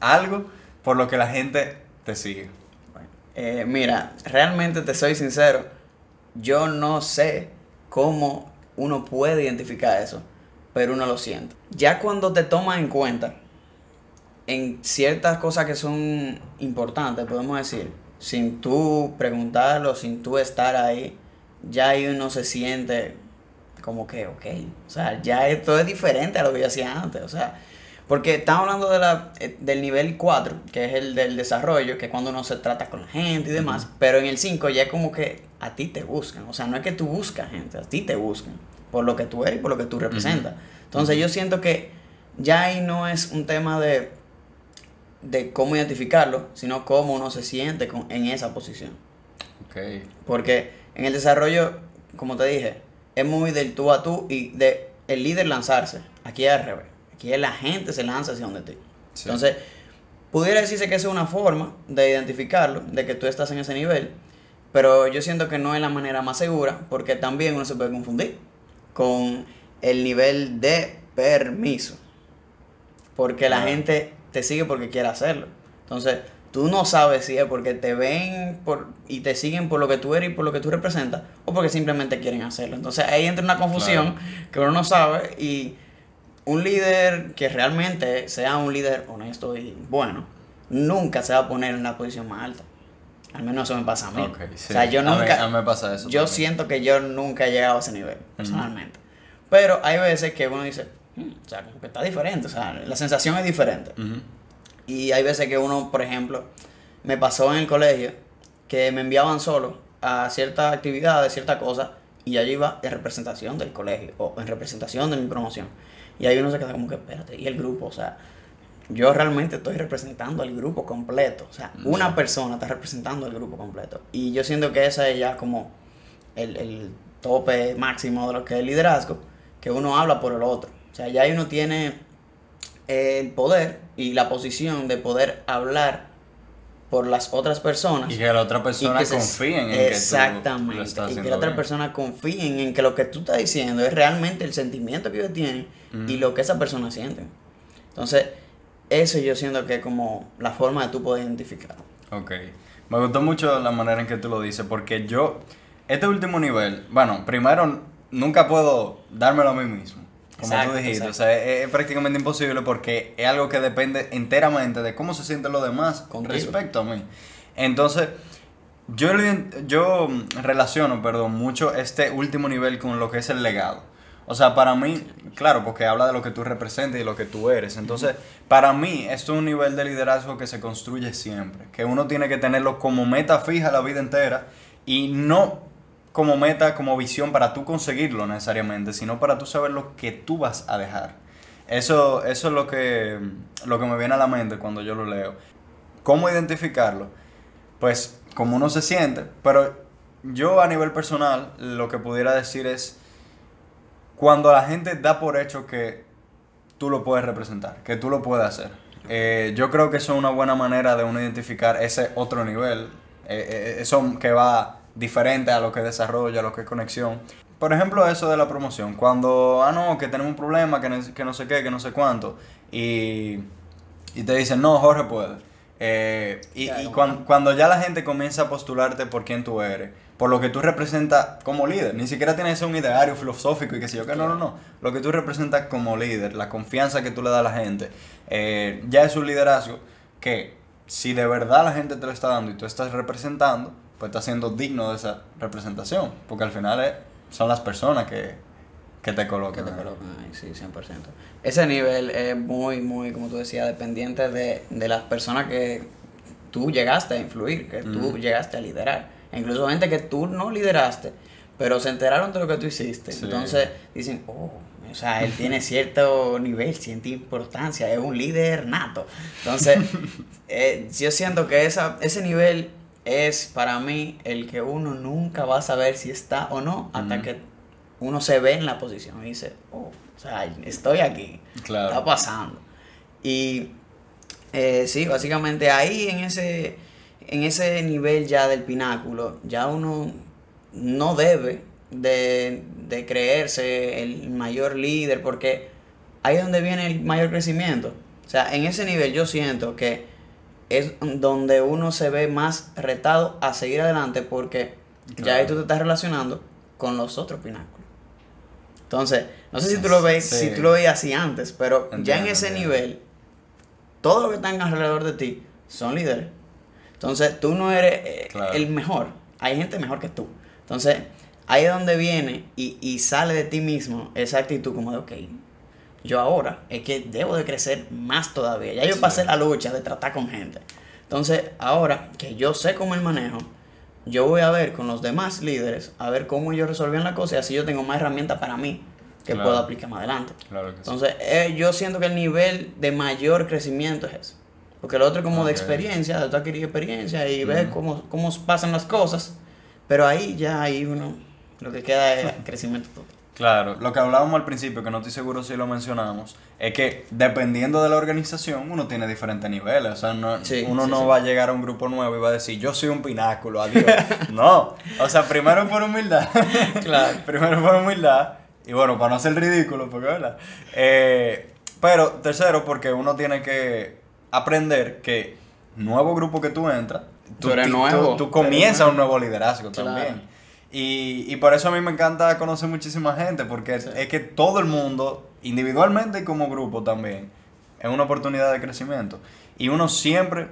Speaker 1: algo por lo que la gente te sigue?
Speaker 2: Eh, mira, realmente te soy sincero, yo no sé cómo uno puede identificar eso, pero uno lo siente. Ya cuando te tomas en cuenta en ciertas cosas que son importantes, podemos decir, sin tú preguntarlo, sin tú estar ahí, ya ahí uno se siente como que, ok, o sea, ya esto es diferente a lo que yo hacía antes, o sea, porque estamos hablando de la, eh, del nivel 4, que es el del desarrollo, que es cuando uno se trata con la gente y demás, pero en el 5 ya es como que a ti te buscan, o sea, no es que tú buscas gente, a ti te buscan, por lo que tú eres y por lo que tú representas. Entonces yo siento que ya ahí no es un tema de, de cómo identificarlo, sino cómo uno se siente con- en esa posición.
Speaker 1: Ok.
Speaker 2: Porque en el desarrollo, como te dije, es muy del tú a tú y de el líder lanzarse. Aquí es al revés. Aquí es la gente se lanza hacia donde ti.
Speaker 1: Sí.
Speaker 2: Entonces, pudiera decirse que esa es una forma de identificarlo, de que tú estás en ese nivel, pero yo siento que no es la manera más segura, porque también uno se puede confundir con el nivel de permiso. Porque la gente te sigue porque quiere hacerlo. Entonces, tú no sabes si es porque te ven por, y te siguen por lo que tú eres y por lo que tú representas, o porque simplemente quieren hacerlo. Entonces, ahí entra una confusión que uno no sabe y un líder que realmente sea un líder honesto y bueno, nunca se va a poner en la posición más alta. Al menos eso me pasa a mí.
Speaker 1: Sí.
Speaker 2: O sea, yo
Speaker 1: A mí-
Speaker 2: nunca.
Speaker 1: a mí me pasa eso
Speaker 2: Yo
Speaker 1: también.
Speaker 2: siento que yo nunca he llegado a ese nivel, personalmente. Pero hay veces que uno dice, "Hmm, o sea, como que está diferente. O sea, la sensación es diferente. Y hay veces que uno, por ejemplo, me pasó en el colegio que me enviaban solo a ciertas actividades, ciertas cosas, y yo iba en representación del colegio o en representación de mi promoción. Y ahí uno se queda como que, espérate, y el grupo, o sea, yo realmente estoy representando al grupo completo. O sea, una persona está representando al grupo completo. Y yo siento que ese es ya como el, el tope máximo de lo que es el liderazgo, que uno habla por el otro. O sea, ya ahí uno tiene el poder y la posición de poder hablar por las otras personas.
Speaker 1: Y que la otra persona
Speaker 2: se-
Speaker 1: confíe en que tú
Speaker 2: Exactamente.
Speaker 1: lo estás
Speaker 2: y que la otra
Speaker 1: bien.
Speaker 2: persona confíe en que lo que tú estás diciendo es realmente el sentimiento que ellos tienen y lo que esa persona siente. Entonces, eso yo siento que es como la forma de tú poder identificar.
Speaker 1: Ok. Me gustó mucho la manera en que tú lo dices, porque yo, este último nivel, bueno, primero, nunca puedo dármelo a mí mismo. Como
Speaker 2: Exacto,
Speaker 1: tú dijiste,
Speaker 2: exacto.
Speaker 1: o sea, es, es prácticamente imposible porque es algo que depende enteramente de cómo se sienten los demás
Speaker 2: Contigo.
Speaker 1: respecto a mí. Entonces, yo, yo relaciono, perdón, mucho este último nivel con lo que es el legado. O sea, para mí, claro, porque habla de lo que tú representas y lo que tú eres. Entonces, para mí, esto es un nivel de liderazgo que se construye siempre. Que uno tiene que tenerlo como meta fija la vida entera y no como meta, como visión para tú conseguirlo necesariamente, sino para tú saber lo que tú vas a dejar. Eso, eso es lo que, lo que me viene a la mente cuando yo lo leo. ¿Cómo identificarlo? Pues como uno se siente, pero yo a nivel personal lo que pudiera decir es cuando la gente da por hecho que tú lo puedes representar, que tú lo puedes hacer. Eh, yo creo que eso es una buena manera de uno identificar ese otro nivel, eh, eh, eso que va diferente a lo que desarrolla, a lo que es conexión. Por ejemplo, eso de la promoción, cuando, ah, no, que tenemos un problema, que, no- que no sé qué, que no sé cuánto, y, y te dicen, no, Jorge puede. Eh, y
Speaker 2: Claro.
Speaker 1: y cuan- cuando ya la gente comienza a postularte por quién tú eres, por lo que tú representas como líder, ni siquiera tienes que ser un ideario filosófico y que sé yo que no, no, no. Lo que tú representas como líder, la confianza que tú le das a la gente, eh, ya es un liderazgo que si de verdad la gente te lo está dando y tú estás representando, pues estás siendo digno de esa representación, porque al final es- son las personas que, que te
Speaker 2: Que
Speaker 1: colocan.
Speaker 2: te
Speaker 1: ahí.
Speaker 2: colocan ahí, sí, 100%. Ese nivel es muy, muy, como tú decías, dependiente de, de las personas que tú llegaste a influir, que tú llegaste a liderar. E incluso gente que tú no lideraste, pero se enteraron de lo que tú hiciste.
Speaker 1: Sí.
Speaker 2: Entonces dicen, oh, o sea, él tiene cierto nivel, cierta importancia, es un líder nato. Entonces, eh, yo siento que esa, ese nivel es para mí el que uno nunca va a saber si está o no hasta que uno se ve en la posición y dice, oh, o sea, estoy aquí,
Speaker 1: Claro.
Speaker 2: está pasando. Y eh, sí, básicamente ahí en ese, en ese nivel ya del pináculo, ya uno no debe de, de creerse el mayor líder porque ahí es donde viene el mayor crecimiento. O sea, en ese nivel yo siento que es donde uno se ve más retado a seguir adelante porque ya ahí tú te estás relacionando con los otros pináculos. Entonces, no sé si tú lo ves,
Speaker 1: Sí.
Speaker 2: si tú lo veías así antes, pero ya en ese
Speaker 1: entiendo.
Speaker 2: nivel, todo lo que están alrededor de ti son líderes. Entonces, tú no eres eh,
Speaker 1: Claro.
Speaker 2: el mejor. Hay gente mejor que tú. Entonces, ahí es donde viene y, y sale de ti mismo esa actitud como de, ok, yo ahora es que debo de crecer más todavía. Ya yo
Speaker 1: Sí.
Speaker 2: pasé la lucha de tratar con gente. Entonces, ahora que yo sé cómo el manejo, yo voy a ver con los demás líderes, a ver cómo ellos resolvían la cosa y así yo tengo más herramientas para mí que
Speaker 1: Claro.
Speaker 2: puedo aplicar más adelante.
Speaker 1: Claro que sí.
Speaker 2: Entonces, eh, yo siento que el nivel de mayor crecimiento es eso. Porque el otro es como de experiencia, de tú adquirir experiencia y ver
Speaker 1: Ujú.
Speaker 2: cómo, cómo pasan las cosas. Pero ahí ya ahí uno, lo que queda es crecimiento total.
Speaker 1: Claro, lo que hablábamos al principio, que no estoy seguro si lo mencionamos, es que dependiendo de la organización, uno tiene diferentes niveles. O sea, no-
Speaker 2: Sí,
Speaker 1: uno
Speaker 2: sí,
Speaker 1: no
Speaker 2: sí.
Speaker 1: va a llegar a un grupo nuevo y va a decir, yo soy un pináculo, adiós. no, o sea, primero por humildad.
Speaker 2: Claro.
Speaker 1: primero por humildad. Y bueno, para no ser ridículo, porque verdad. Eh, pero tercero, porque uno tiene que aprender que nuevo grupo que tú entras,
Speaker 2: Tú eres nuevo,
Speaker 1: tú,
Speaker 2: tú
Speaker 1: comienzas
Speaker 2: eres
Speaker 1: un nuevo liderazgo
Speaker 2: Claro.
Speaker 1: también. Y, y por eso a mí me encanta conocer muchísima gente, porque
Speaker 2: Sí.
Speaker 1: es que todo el mundo, individualmente y como grupo también, es una oportunidad de crecimiento. Y uno siempre,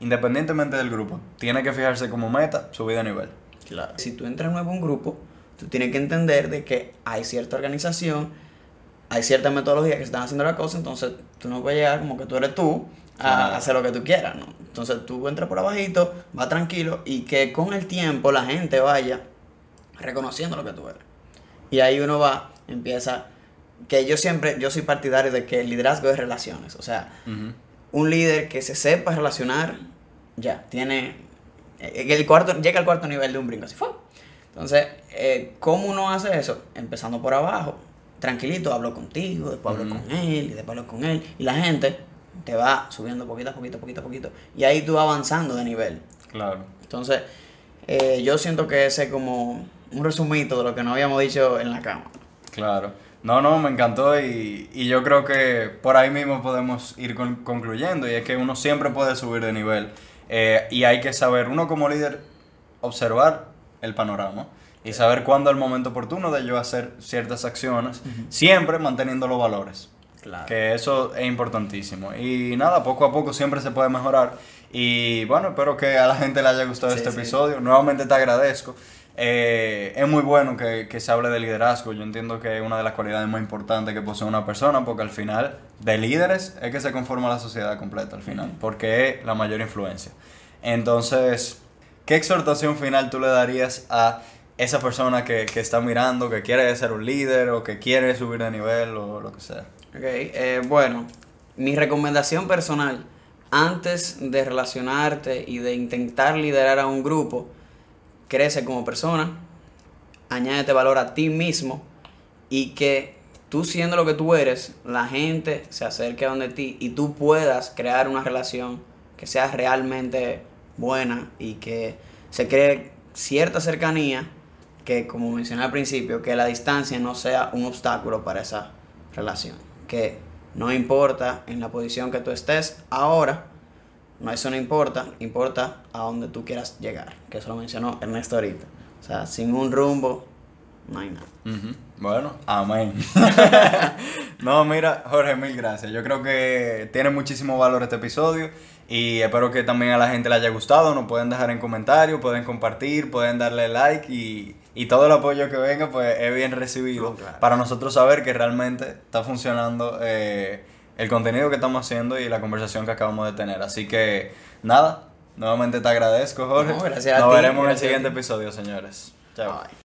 Speaker 1: independientemente del grupo, tiene que fijarse como meta subir de nivel.
Speaker 2: Claro. Si tú entras nuevo a un grupo, tú tienes que entender de que hay cierta organización, hay cierta metodología que se están haciendo la cosa, entonces tú no puedes llegar como que tú eres tú a hacer lo que tú quieras, ¿no? Entonces tú entras por abajito, va tranquilo y que con el tiempo la gente vaya reconociendo lo que tú eres. Y ahí uno va, empieza, que yo siempre, yo soy partidario de que el liderazgo es relaciones, o sea, un líder que se sepa relacionar, ya, tiene. eh, El cuarto, llega al cuarto nivel de un brinco, así fue. Entonces, eh, ¿cómo uno hace eso? Empezando por abajo, tranquilito, hablo contigo, después hablo con él, y después hablo con él, y la gente te va subiendo poquito a poquito, poquito a poquito, y ahí tú vas avanzando de nivel.
Speaker 1: Claro.
Speaker 2: Entonces, eh, yo siento que ese es como un resumito de lo que no habíamos dicho en la cama.
Speaker 1: Claro. No, no, me encantó y, y yo creo que por ahí mismo podemos ir con- concluyendo y es que uno siempre puede subir de nivel eh, y hay que saber, uno como líder, observar el panorama y saber cuándo es el momento oportuno de yo hacer ciertas acciones, siempre manteniendo los valores.
Speaker 2: Claro.
Speaker 1: Que eso es importantísimo. Y nada, poco a poco siempre se puede mejorar. Y bueno, espero que a la gente le haya gustado
Speaker 2: Sí,
Speaker 1: este
Speaker 2: sí.
Speaker 1: episodio. Nuevamente te agradezco. Eh, es muy bueno que, que se hable de liderazgo. Yo entiendo que es una de las cualidades más importantes que posee una persona, porque al final, de líderes es que se conforma la sociedad completa al final, porque es la mayor influencia. Entonces, ¿qué exhortación final tú le darías a esa persona que, que está mirando, que quiere ser un líder o que quiere subir de nivel o lo que sea?
Speaker 2: Ok, eh, bueno, mi recomendación personal, antes de relacionarte y de intentar liderar a un grupo, crece como persona, añádete valor a ti mismo y que tú siendo lo que tú eres, la gente se acerque a donde ti y tú puedas crear una relación que sea realmente buena y que se cree cierta cercanía que como mencioné al principio, que la distancia no sea un obstáculo para esa relación. Que no importa en la posición que tú estés ahora, no eso no importa, importa a donde tú quieras llegar, que eso lo mencionó Ernesto ahorita. O sea, sin un rumbo, no hay nada.
Speaker 1: Bueno, amén. no, mira, Jorge, mil gracias. Yo creo que tiene muchísimo valor este episodio y espero que también a la gente le haya gustado. Nos pueden dejar en comentarios, pueden compartir, pueden darle like y, y todo el apoyo que venga pues es bien recibido
Speaker 2: claro.
Speaker 1: para nosotros saber que realmente está funcionando eh, el contenido que estamos haciendo y la conversación que acabamos de tener. Así que nada, nuevamente te agradezco, Jorge.
Speaker 2: No, gracias a
Speaker 1: Nos
Speaker 2: ti,
Speaker 1: veremos en el siguiente episodio, señores. Chao.
Speaker 2: Bye.